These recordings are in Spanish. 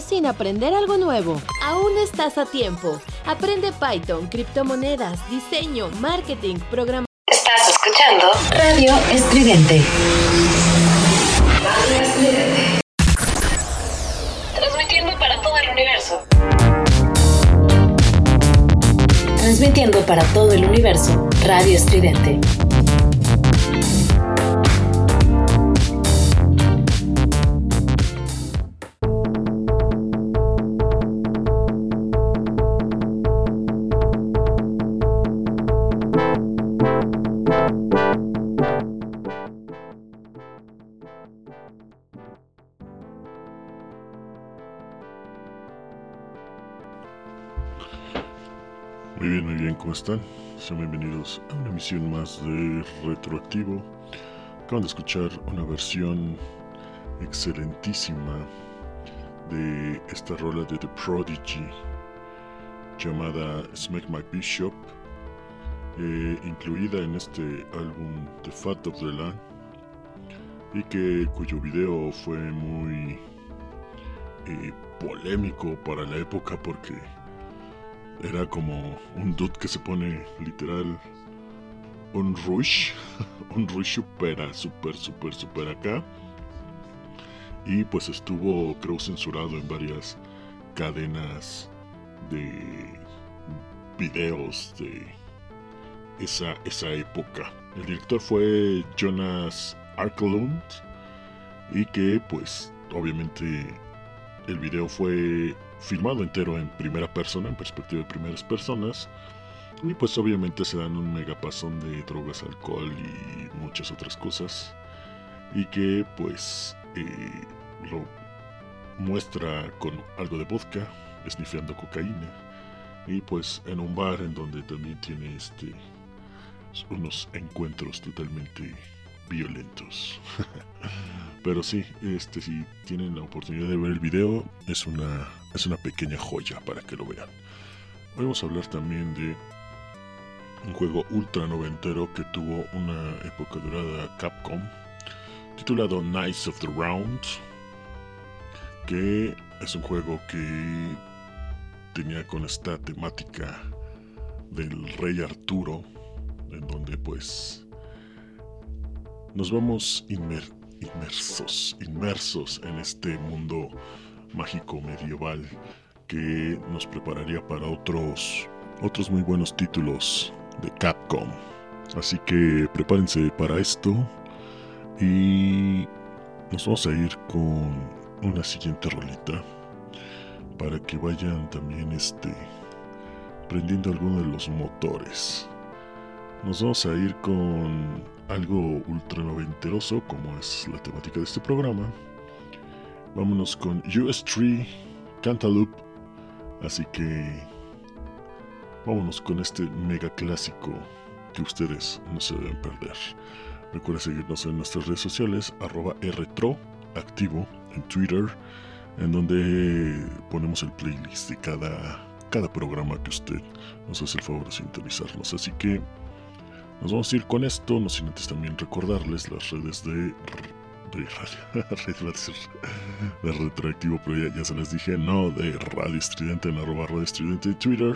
sin aprender algo nuevo. Aún estás a tiempo. Aprende Python, criptomonedas, diseño, marketing, programación. Estás escuchando Radio Estridente. Radio Estridente. Transmitiendo para todo el universo. Transmitiendo para todo el universo. Radio Estridente. Están? Sean bienvenidos a una emisión más de Retroactivo. Acaban de escuchar una versión excelentísima de esta rola de The Prodigy llamada Smack My Bishop, eh, incluida en este álbum The Fat of the Land y que cuyo video fue muy eh, polémico para la época porque era como un dude que se pone literal un rush, un rush super, super, super, super acá. Y pues estuvo, creo, censurado en varias cadenas de videos de esa, esa época. El director fue Jonas Arkelund y que pues obviamente el video fue filmado entero en primera persona, en perspectiva de primeras personas. Y pues obviamente se dan un megapasón de drogas, alcohol y muchas otras cosas. Y que pues eh, lo muestra con algo de vodka, esnifeando cocaína. Y pues en un bar en donde también tiene este unos encuentros totalmente violentos. Pero sí, este si tienen la oportunidad de ver el video, es una es una pequeña joya para que lo vean. Hoy vamos a hablar también de un juego ultra noventero que tuvo una época durada Capcom, titulado Knights of the Round, que es un juego que tenía con esta temática del rey Arturo, en donde pues nos vamos inmer inmersos, inmersos en este mundo mágico medieval que nos prepararía para otros otros muy buenos títulos de Capcom. Así que prepárense para esto y nos vamos a ir con una siguiente rolita para que vayan también este prendiendo alguno de los motores. Nos vamos a ir con algo ultra noventeroso como es la temática de este programa Vámonos con US3 Cantaloupe. Así que vámonos con este mega clásico que ustedes no se deben perder. Recuerda seguirnos en nuestras redes sociales, arroba activo en Twitter, en donde ponemos el playlist de cada, cada programa que usted nos hace el favor de sintonizarnos. Así que nos vamos a ir con esto, no sin antes también recordarles las redes de de retroactivo, pero ya, se les dije, no, de Radio Estridente en arroba Radio Estridente de Twitter.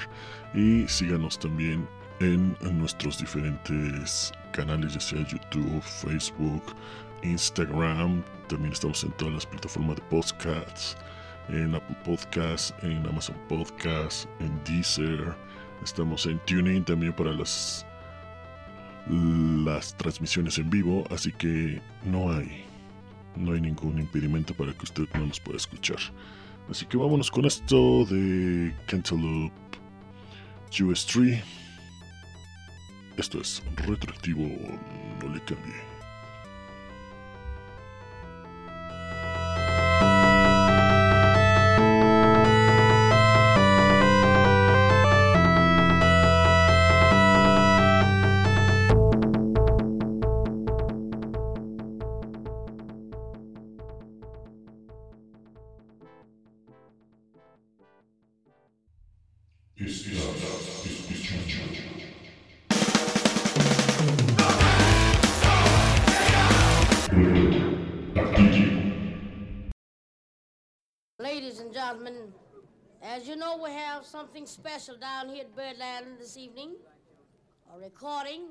Y síganos también en, nuestros diferentes canales, ya sea YouTube, Facebook, Instagram. También estamos en todas las plataformas de podcasts, en Apple Podcasts, en Amazon Podcasts, en Deezer. Estamos en Tuning también para las las transmisiones en vivo, así que no hay no hay ningún impedimento para que usted no nos pueda escuchar. Así que vámonos con esto de Cantaloupe US3. Esto es retroactivo, no le cambie. Something special down here at Birdland this evening. A recording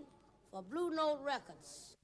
for Blue Note Records.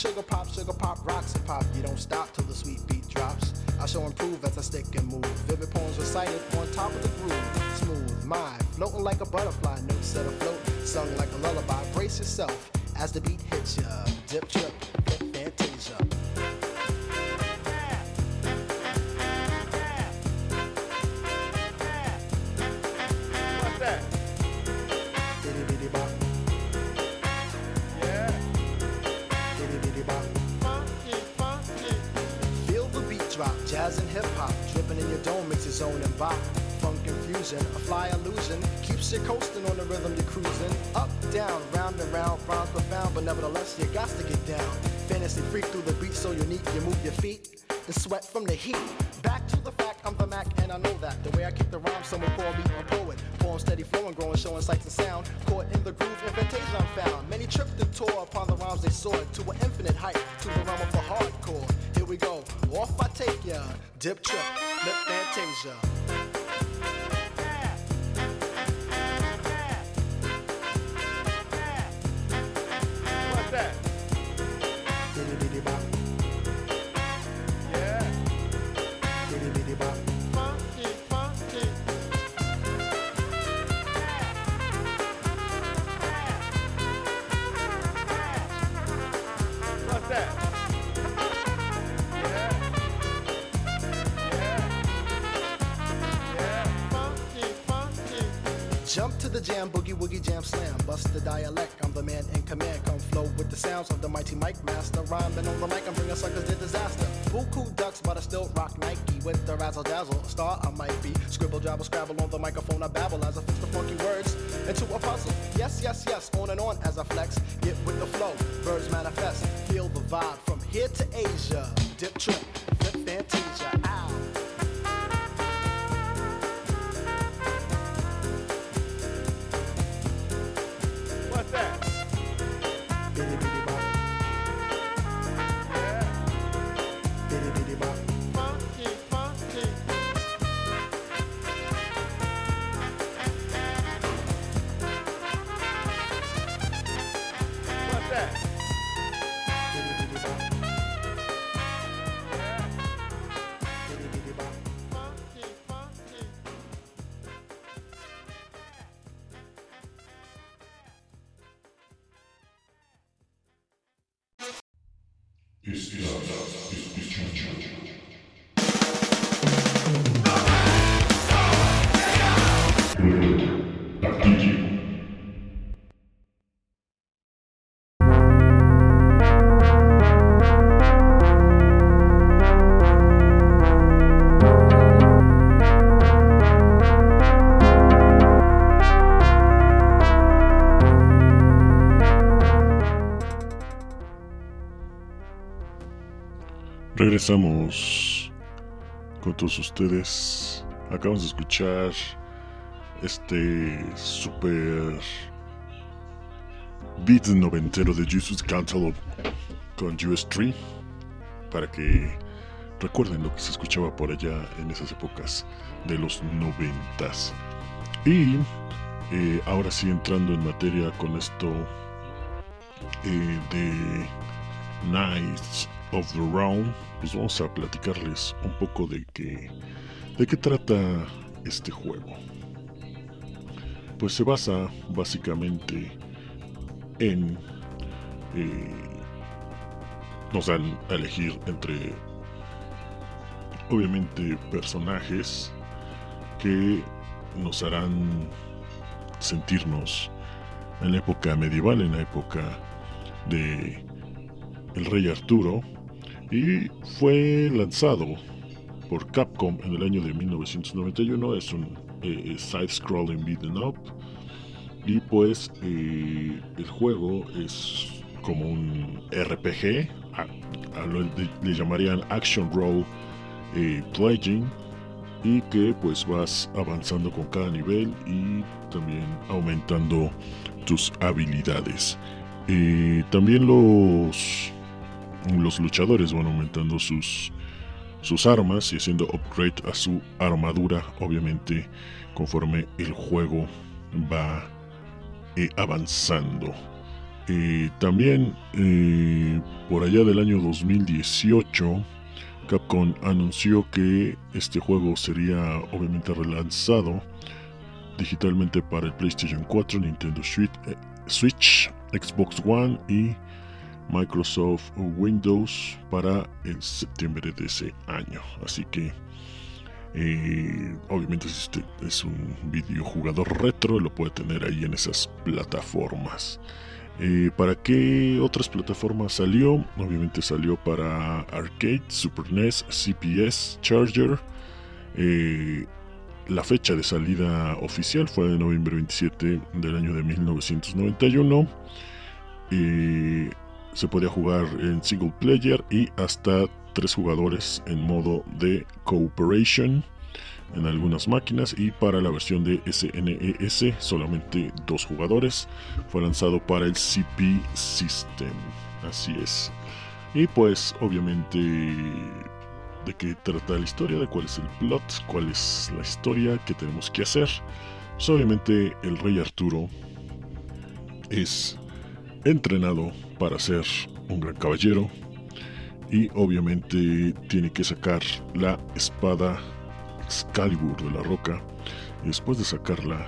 Sugar pop, sugar pop, rocks and pop. You don't stop till the sweet beat drops. I shall improve as I stick and move. Vivid poems recited on top of the groove. Smooth mind, floating like a butterfly, notes set afloat, sung like a lullaby. Brace yourself as the beat hits ya. Dip, trip, illusion. Keeps you coasting on the rhythm you're cruising. Up, down, round and round, rhymes profound, but nevertheless you got to get down. Fantasy freak through the beat so unique, you move your feet and sweat from the heat. Dazzle. Star I might be. Scribble, jabble, scrabble on the microphone. I babble as I fix the funky words into a puzzle. Yes, yes, yes. On and on as I flex. Get with the flow. Birds manifest. Feel the vibe from here to Asia. Dip trip, flip fantasia. Ow. Regresamos con todos ustedes. Acabamos de escuchar este super beat noventero de Jesus Cantaloupe con US 3 para que recuerden lo que se escuchaba por allá en esas épocas de los noventas. Y eh, ahora sí entrando en materia con esto eh, de Nights of the Round, pues vamos a platicarles un poco de qué, de qué trata este juego. Pues se basa básicamente en... Eh, nos dan a elegir entre obviamente personajes que nos harán sentirnos en la época medieval, en la época de el rey Arturo, y fue lanzado por Capcom en el año de 1991. Es un eh, side-scrolling beat'em up. Y pues eh, el juego es como un RPG, le llamarían Action Role eh, Playing, y que pues vas avanzando con cada nivel y también aumentando tus habilidades. también los, los luchadores van aumentando sus sus armas y haciendo upgrade a su armadura, obviamente, conforme el juego va eh, avanzando. Eh, también eh, por allá del año 2018, Capcom anunció que este juego sería obviamente relanzado digitalmente para el PlayStation 4, Nintendo Switch Xbox One y Microsoft Windows para el septiembre de ese año. Así que, eh, obviamente, si usted es un videojugador retro, lo puede tener ahí en esas plataformas. Eh, ¿Para qué otras plataformas salió? Obviamente salió para Arcade, Super NES, CPS, Charger. Eh, la fecha de salida oficial fue de noviembre 27 del año de 1991 se podía jugar en single player y hasta tres jugadores en modo de cooperation en algunas máquinas y para la versión de SNES e solamente dos jugadores. Fue lanzado para el CP System. Así es. Y pues obviamente de qué trata la historia, de cuál es el plot, cuál es la historia que tenemos que hacer. Pues obviamente el rey Arturo es entrenado para ser un gran caballero y obviamente tiene que sacar la espada Excalibur de la roca. Y después de sacarla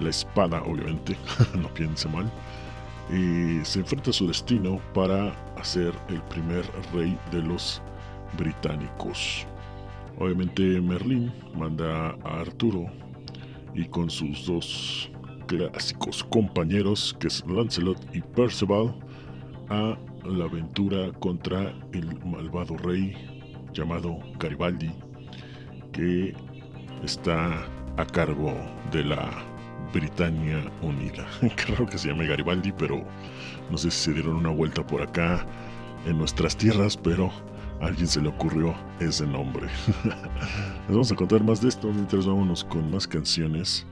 la espada obviamente no piense mal y se enfrenta a su destino para ser el primer rey de los británicos. Obviamente Merlín manda a Arturo y con sus dos clásicos compañeros que es Lancelot y Percival a la aventura contra el malvado rey llamado Garibaldi que está a cargo de la Britania Unida. Creo que se llame Garibaldi, pero no sé si se dieron una vuelta por acá en nuestras tierras, pero a alguien se le ocurrió ese nombre. Les vamos a contar más de esto mientras vámonos con más canciones.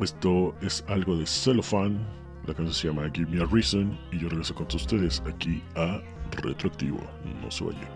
Esto es algo de Cellophane. La canción se llama Give Me a Reason. Y yo regreso con ustedes aquí a Retroactivo. No se vayan.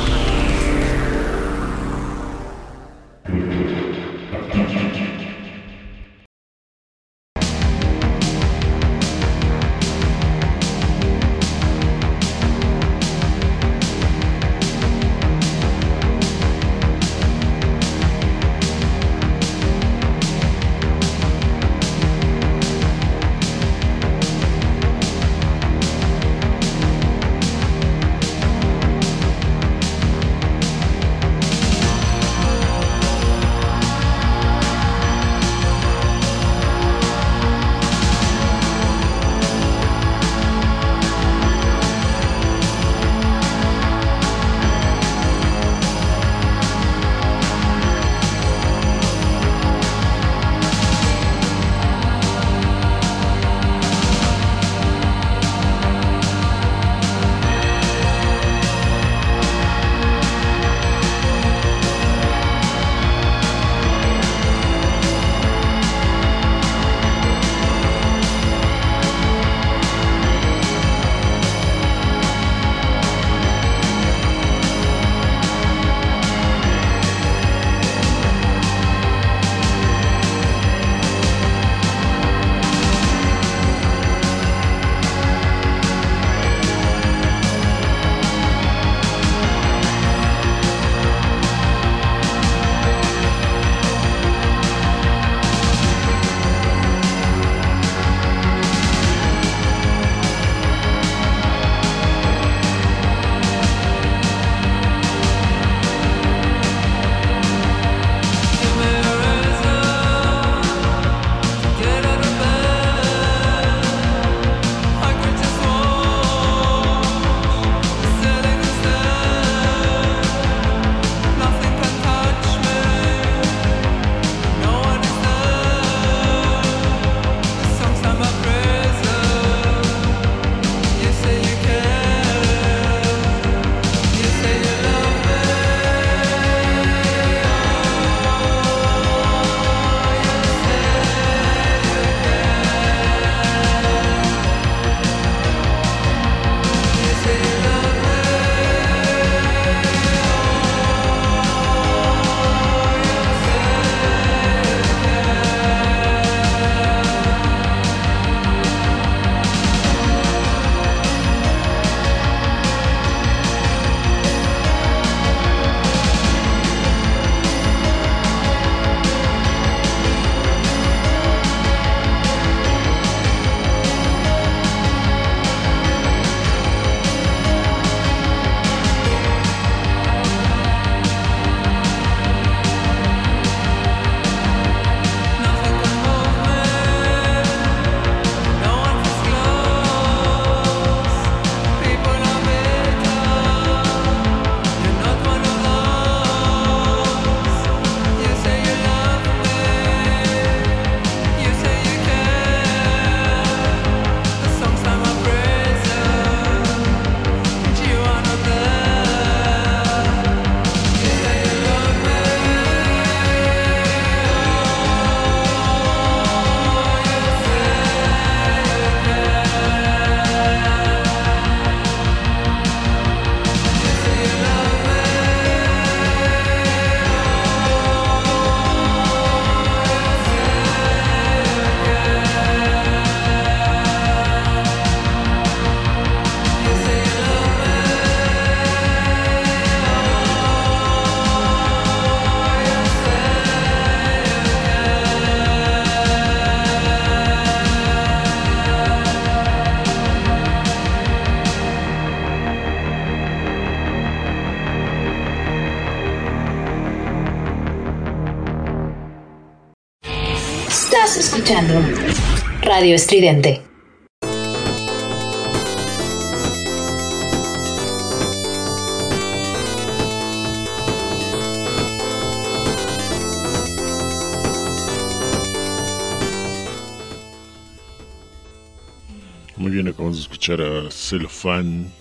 Muy bien, acabamos de escuchar a Celofan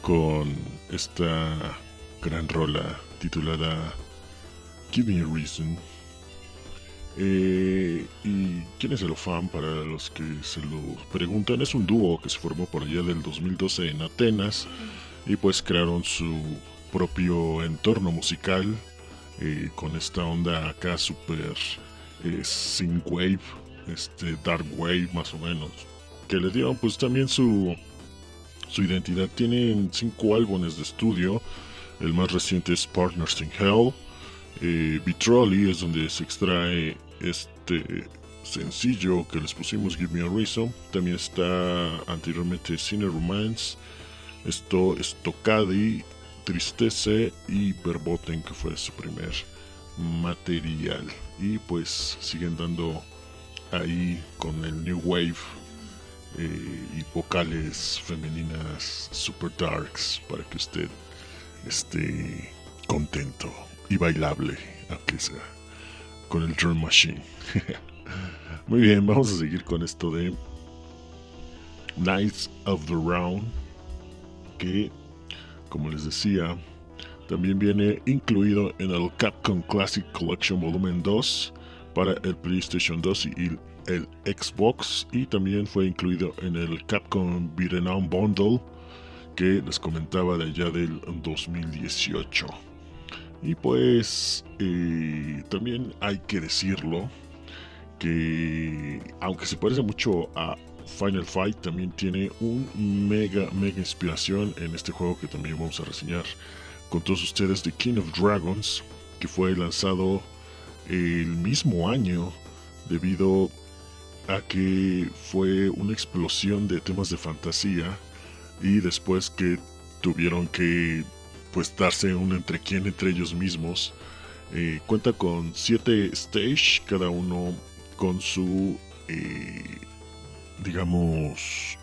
con esta gran rola titulada Give Me a Reason. Eh, ¿Y quién es el fan? Para los que se lo preguntan, es un dúo que se formó por allá del 2012 en Atenas y pues crearon su propio entorno musical eh, con esta onda acá super eh, synth wave, este dark wave más o menos, que le dieron pues también su su identidad. Tienen cinco álbumes de estudio. El más reciente es Partners in Hell. Eh, es donde se extrae este sencillo que les pusimos, Give Me a Reason. También está anteriormente Cine Romance. Esto es Tocadi, Tristece y Verboten, que fue su primer material. Y pues siguen dando ahí con el New Wave eh, y vocales femeninas super darks para que usted esté contento y bailable, aunque sea con el drum machine. Muy bien, vamos a seguir con esto de Knights of the Round, que, como les decía, también viene incluido en el Capcom Classic Collection Volumen 2 para el PlayStation 2 y el Xbox y también fue incluido en el Capcom Beat'em Bundle que les comentaba de allá del 2018. Y pues eh, también hay que decirlo que aunque se parece mucho a Final Fight, también tiene un mega, mega inspiración en este juego que también vamos a reseñar con todos ustedes de King of Dragons, que fue lanzado el mismo año debido a que fue una explosión de temas de fantasía y después que tuvieron que pues darse un entre quién entre ellos mismos. Eh, cuenta con siete stage, cada uno con su eh, digamos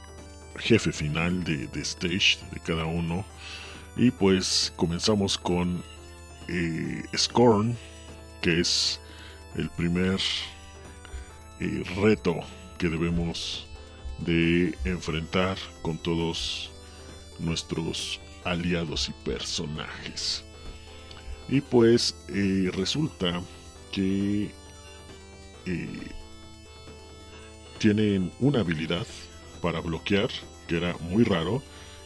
jefe final de, stage de cada uno. Y pues comenzamos con eh, Scorn, que es el primer reto que debemos de enfrentar con todos nuestros aliados y personajes. Y pues eh, resulta que eh, tienen una habilidad para bloquear, que era muy raro,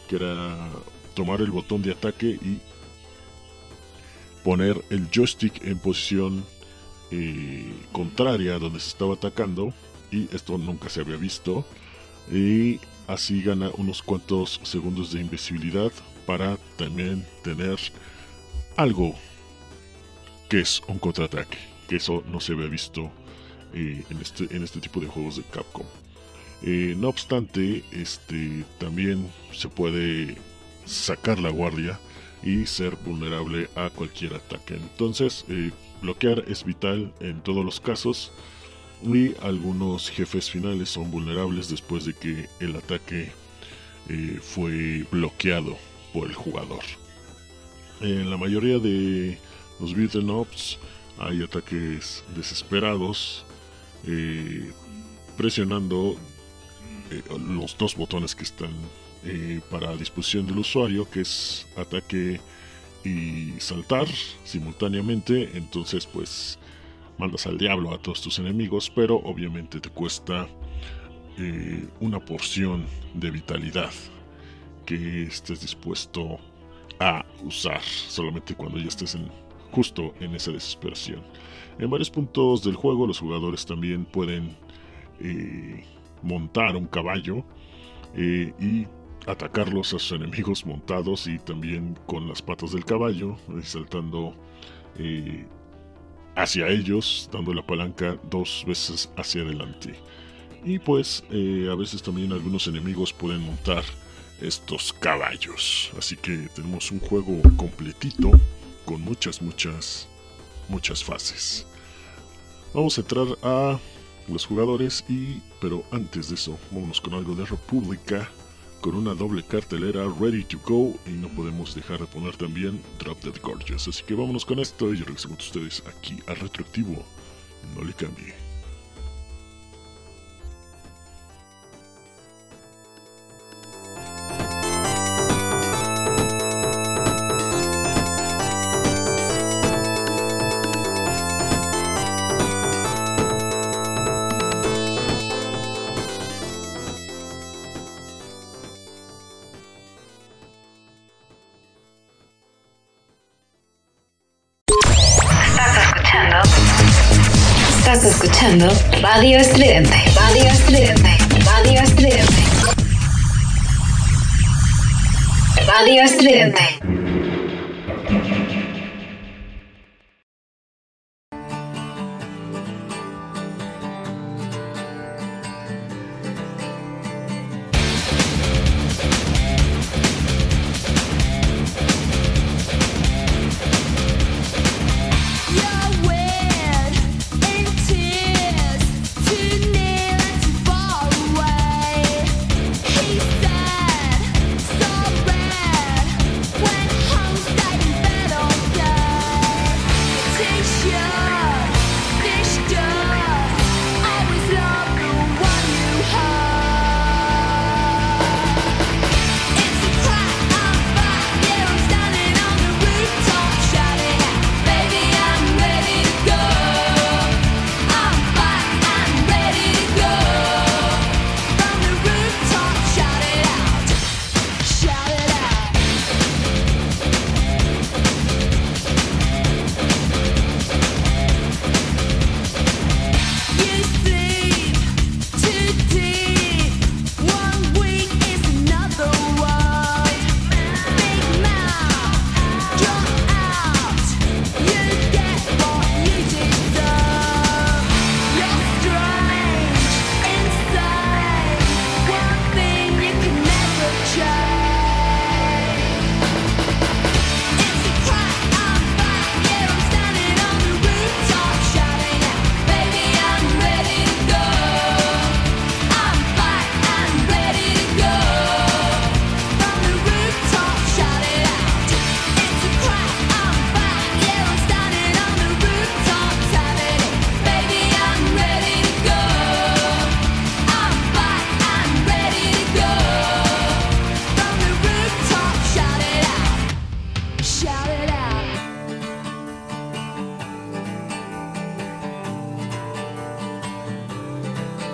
que era tomar el botón de ataque y poner el joystick en posición eh, contraria donde se estaba atacando y esto nunca se había visto y así gana unos cuantos segundos de invisibilidad para también tener algo que es un contraataque que eso no se había visto eh, en, este, en este tipo de juegos de Capcom. Eh, no obstante este también se puede sacar la guardia y ser vulnerable a cualquier ataque. Entonces Bloquear es vital en todos los casos y algunos jefes finales son vulnerables después de que el ataque eh, fue bloqueado por el jugador. En la mayoría de los beat'em ups hay ataques desesperados eh, presionando eh, los dos botones que están para disposición del usuario que es ataque y saltar simultáneamente, entonces pues mandas al diablo a todos tus enemigos, pero obviamente te cuesta eh, una porción de vitalidad que estés dispuesto a usar solamente cuando ya estés en, justo en esa desesperación. En varios puntos del juego los jugadores también pueden eh, montar un caballo eh, y atacarlos a sus enemigos montados y también con las patas del caballo, saltando eh, hacia ellos, dando la palanca dos veces hacia adelante. Y pues a veces también algunos enemigos pueden montar estos caballos. Así que tenemos un juego completito con muchas, muchas, muchas fases. Vamos a entrar a los jugadores y pero antes de eso vámonos con algo de República con una doble cartelera ready to go y no podemos dejar de poner también Drop Dead Gorgeous así que vámonos con esto y regresamos con ustedes aquí a Retroactivo no le cambie Radio Estridente.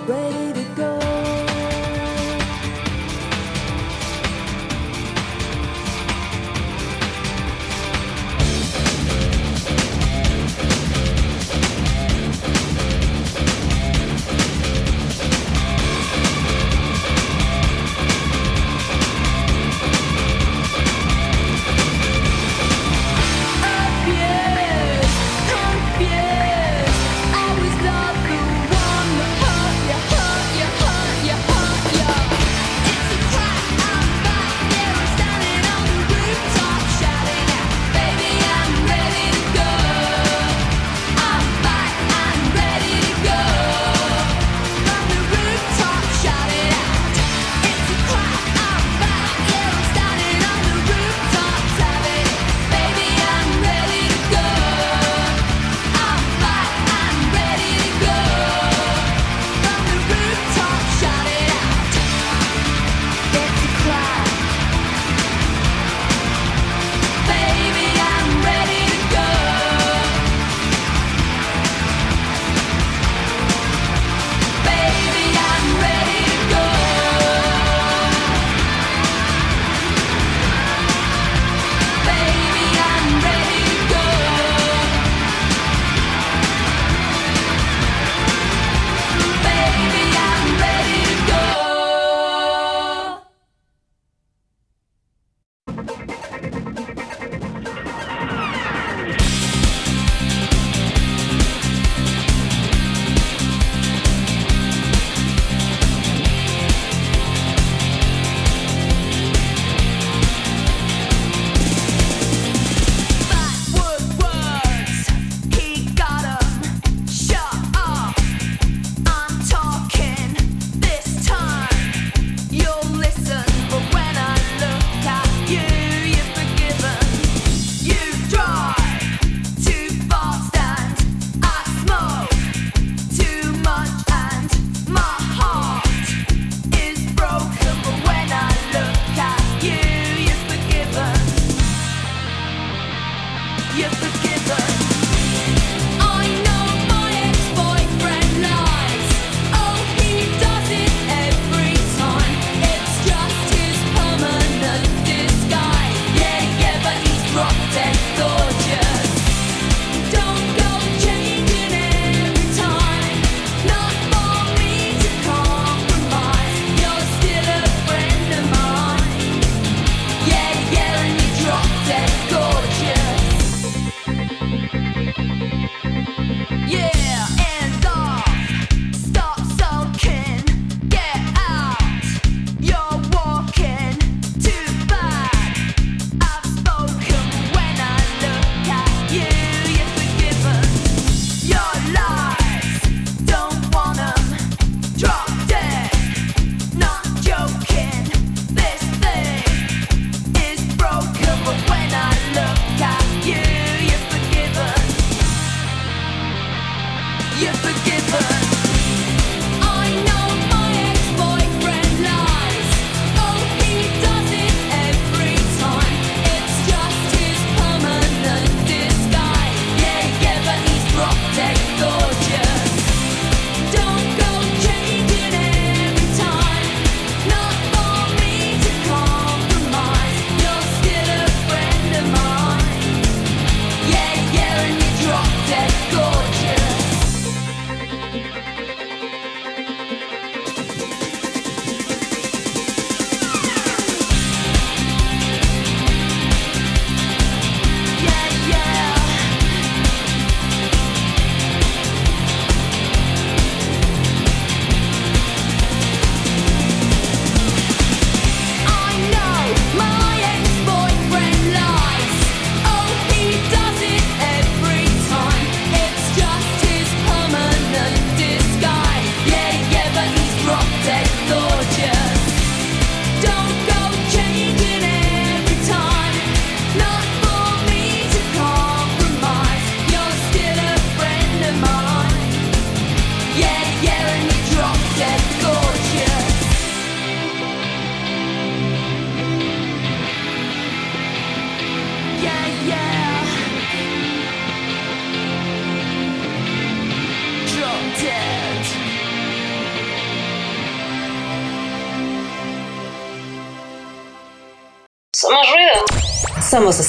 Ready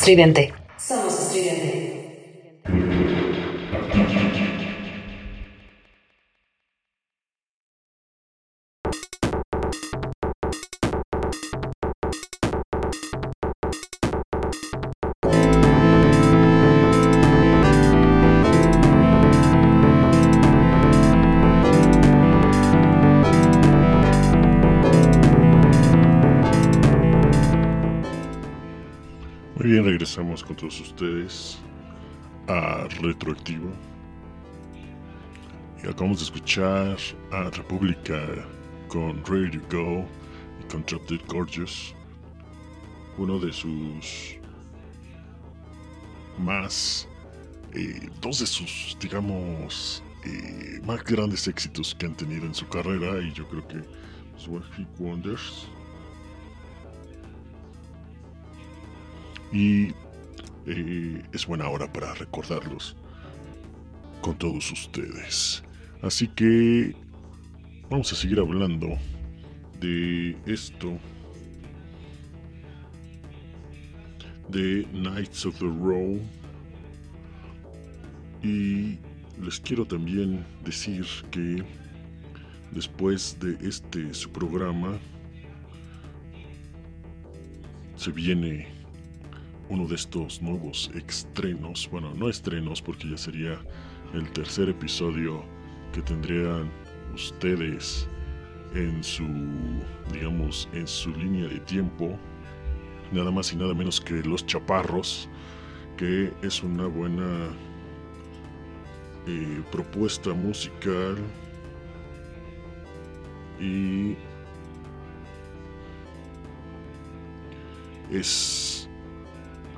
Somos estridente. regresamos con todos ustedes a Retroactivo. Y acabamos de escuchar a República con Ready to Go y con Drop Dead Gorgeous. Uno de sus más. Eh, dos de sus, digamos, eh, más grandes éxitos que han tenido en su carrera. Y yo creo que. One Hit Wonders. Y eh, es buena hora para recordarlos con todos ustedes. Así que vamos a seguir hablando de esto de Knights of the Row y les quiero también decir que después de este su programa se viene uno de estos nuevos estrenos, bueno, no estrenos porque ya sería el tercer episodio que tendrían ustedes en su, digamos, en su línea de tiempo, nada más y nada menos que Los Chaparros, que es una buena eh, propuesta musical. Y es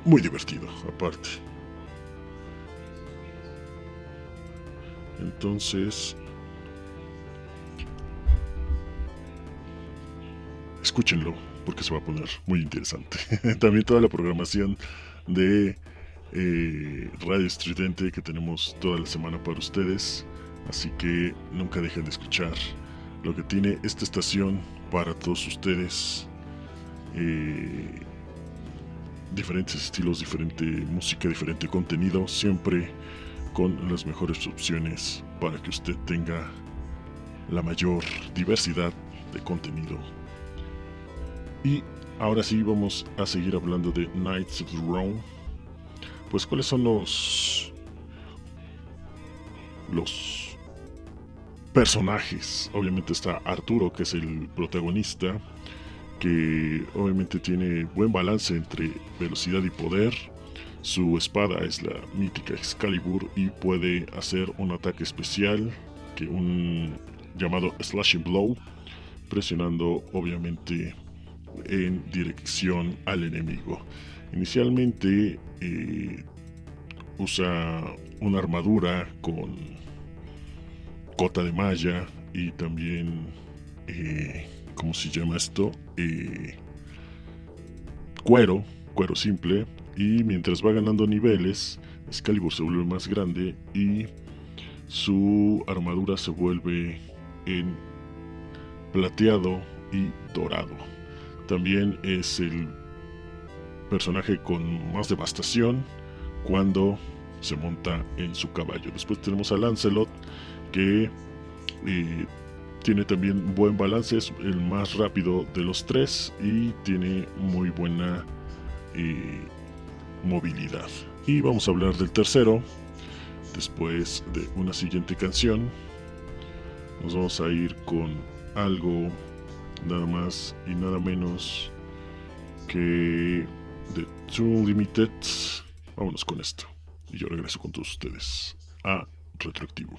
muy divertido, aparte. Entonces, escúchenlo porque se va a poner muy interesante. También toda la programación de eh, Radio Estridente que tenemos toda la semana para ustedes. Así que nunca dejen de escuchar lo que tiene esta estación para todos ustedes. Eh, diferentes estilos, diferente música, diferente contenido, siempre con las mejores opciones para que usted tenga la mayor diversidad de contenido. Y ahora sí vamos a seguir hablando de Knights of the Round. Pues cuáles son los los personajes. Obviamente está Arturo, que es el protagonista, que obviamente tiene buen balance entre velocidad y poder. Su espada es la mítica Excalibur y puede hacer un ataque especial, que un llamado Slashing Blow, presionando obviamente en dirección al enemigo. Inicialmente eh, usa una armadura con cota de malla y también, eh, ¿cómo se llama esto? Eh, cuero, cuero simple. Y mientras va ganando niveles, Excalibur se vuelve más grande y su armadura se vuelve en plateado y dorado. También es el personaje con más devastación cuando se monta en su caballo. Después tenemos a Lancelot, que eh, tiene también buen balance, es el más rápido de los tres y tiene muy buena eh, movilidad. Y vamos a hablar del tercero, después de una siguiente canción. Nos vamos a ir con algo nada más y nada menos que de True Limited. Vámonos con esto. Y yo regreso con todos ustedes a Retroactivo.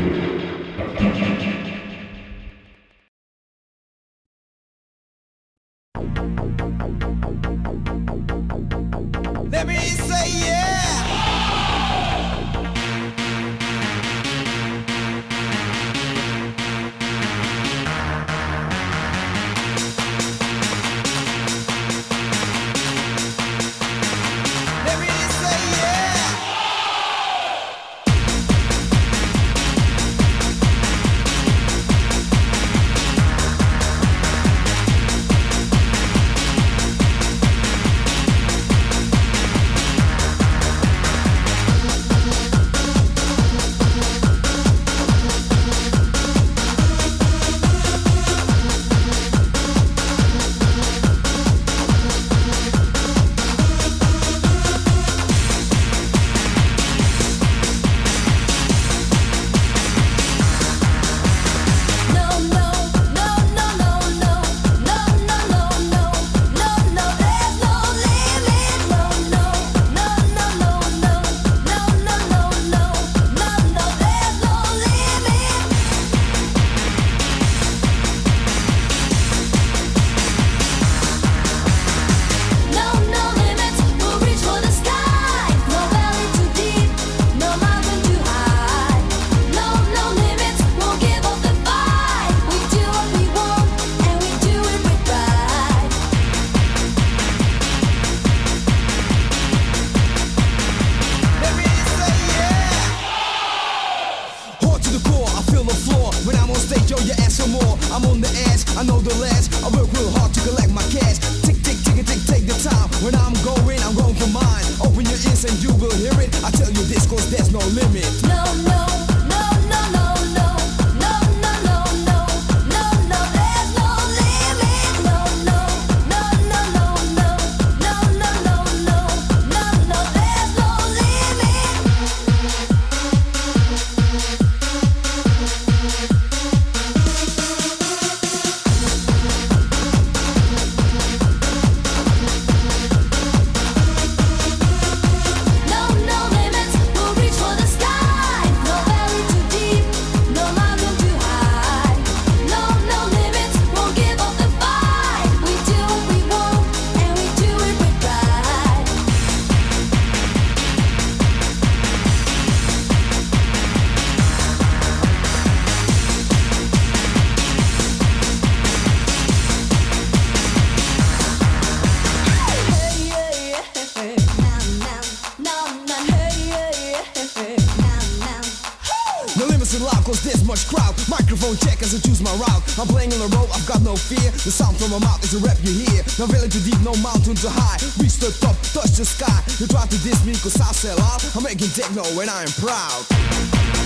I sell out, I'm making techno and I'm proud.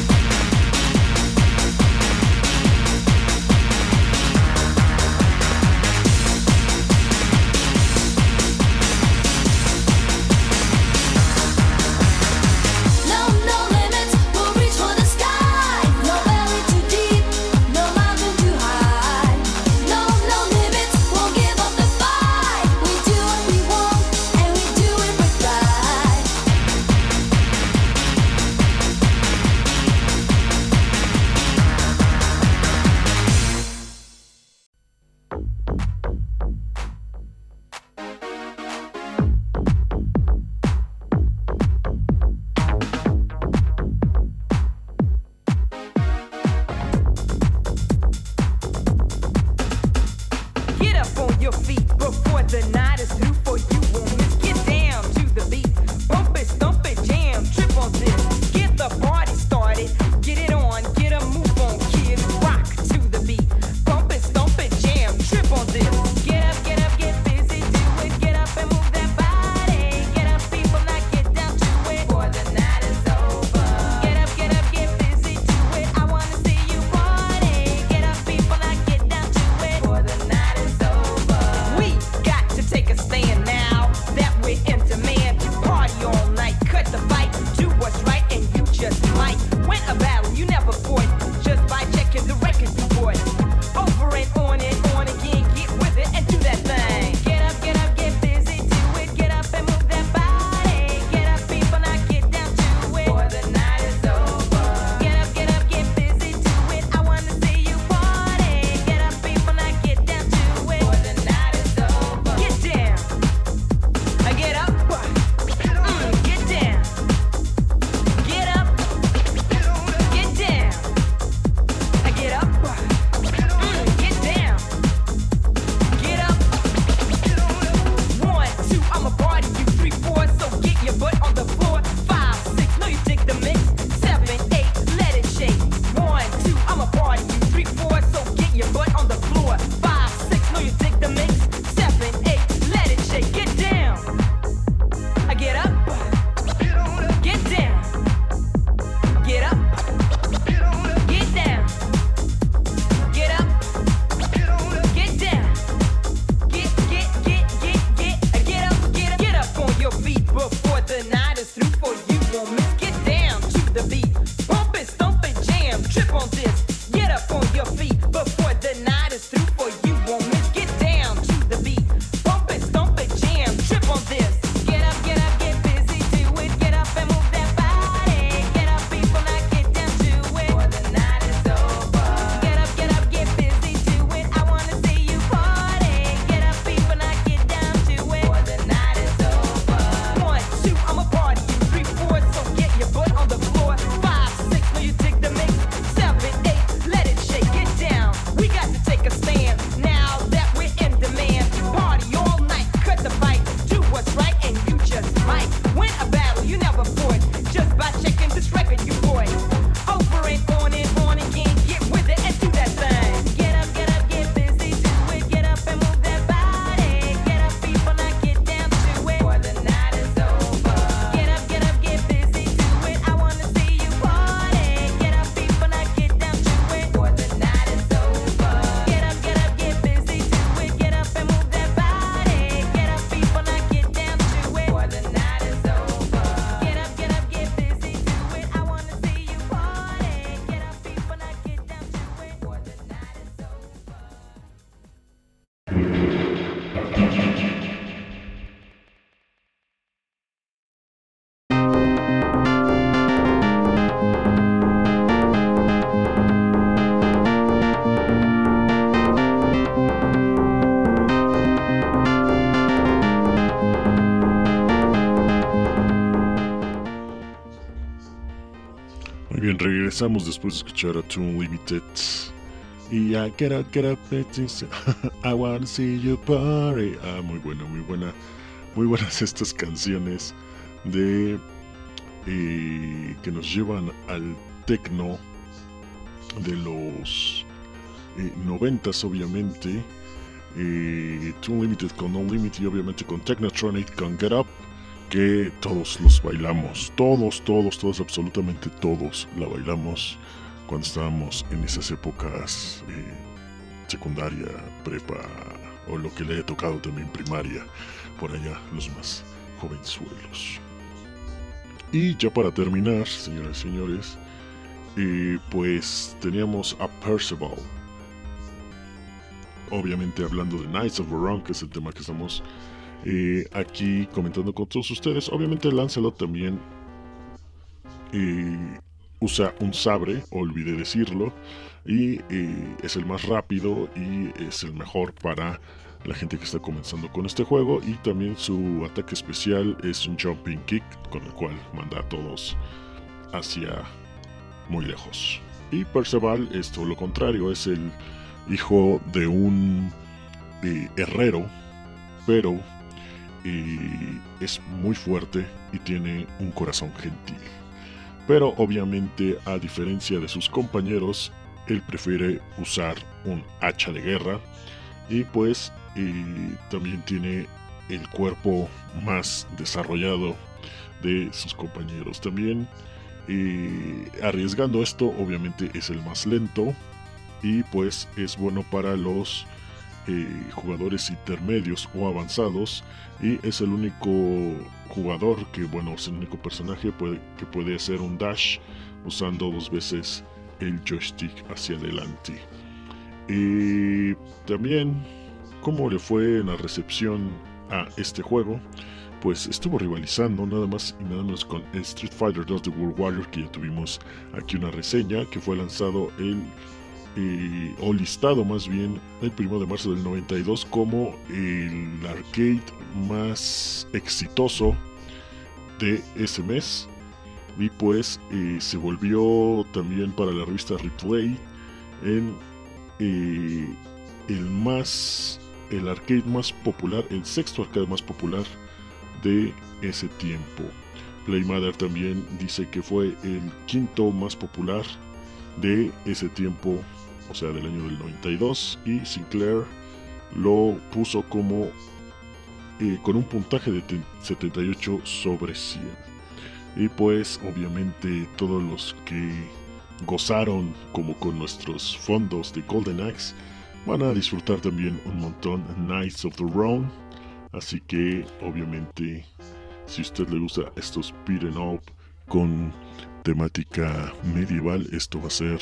regresamos después de escuchar a Toon Limited. Y ya, get up, get up, I wanna see you party. Ah, muy buena, muy buena. Muy buenas estas canciones de. Eh, que nos llevan al tecno de los eh, noventas, obviamente. Eh, Toon Limited con No Limit y obviamente con Technotronic, con Get Up. Que todos los bailamos. Todos, todos, todos, absolutamente todos la bailamos cuando estábamos en esas épocas eh, secundaria, prepa o lo que le haya tocado también primaria, por allá los más jovenzuelos. Y ya para terminar, señoras y señores, eh, pues teníamos a Percival. Obviamente hablando de Knights of Round, que es el tema que estamos eh, aquí comentando con todos ustedes. Obviamente Lancelot también eh, usa un sabre, olvidé decirlo, y eh, es el más rápido y es el mejor para la gente que está comenzando con este juego y también su ataque especial es un jumping kick con el cual manda a todos hacia muy lejos. Y Perceval es todo lo contrario, es el hijo de un herrero, pero eh, es muy fuerte y tiene un corazón gentil. Pero obviamente, a diferencia de sus compañeros, él prefiere usar un hacha de guerra y pues eh, también tiene el cuerpo más desarrollado de sus compañeros. También eh, arriesgando esto, obviamente es el más lento y pues es bueno para los jugadores intermedios o avanzados y es el único jugador que bueno es el único personaje puede- que puede hacer un dash usando dos veces el joystick hacia adelante. Y también cómo le fue en la recepción a este juego pues estuvo rivalizando nada más y nada menos con Street Fighter 2 de World Warrior que ya tuvimos aquí una reseña que fue lanzado el eh, o listado más bien el 1 de marzo del 92 como el arcade más exitoso de ese mes. Y pues eh, se volvió también para la revista Replay en eh, el más el arcade más popular el sexto arcade más popular de ese tiempo. Playmatter también dice que fue el quinto más popular de ese tiempo o sea, del año del 92, y Sinclair lo puso como eh, con un puntaje de te- 78 sobre 100. Y pues, obviamente, todos los que gozaron como con nuestros fondos de Golden Axe van a disfrutar también un montón Knights of the Round. Así que, obviamente, si usted le gusta estos beat'em up con temática medieval, esto va a ser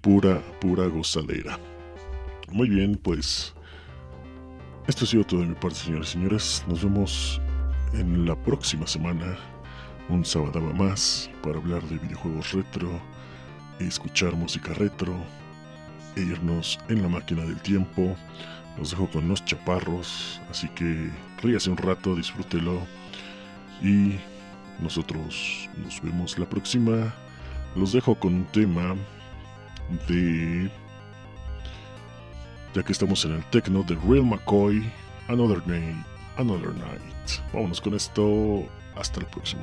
pura, pura gozadera. Muy bien, pues esto ha sido todo de mi parte, señores y señores. Nos vemos en la próxima semana, un sábado más, para hablar de videojuegos retro, escuchar música retro e irnos en la máquina del tiempo. Los dejo con los chaparros, así que ríase un rato, disfrútelo y nosotros nos vemos la próxima. Los dejo con un tema de ya que estamos en el techno de Real McCoy Another Night Another Night. Vámonos con esto. Hasta la próxima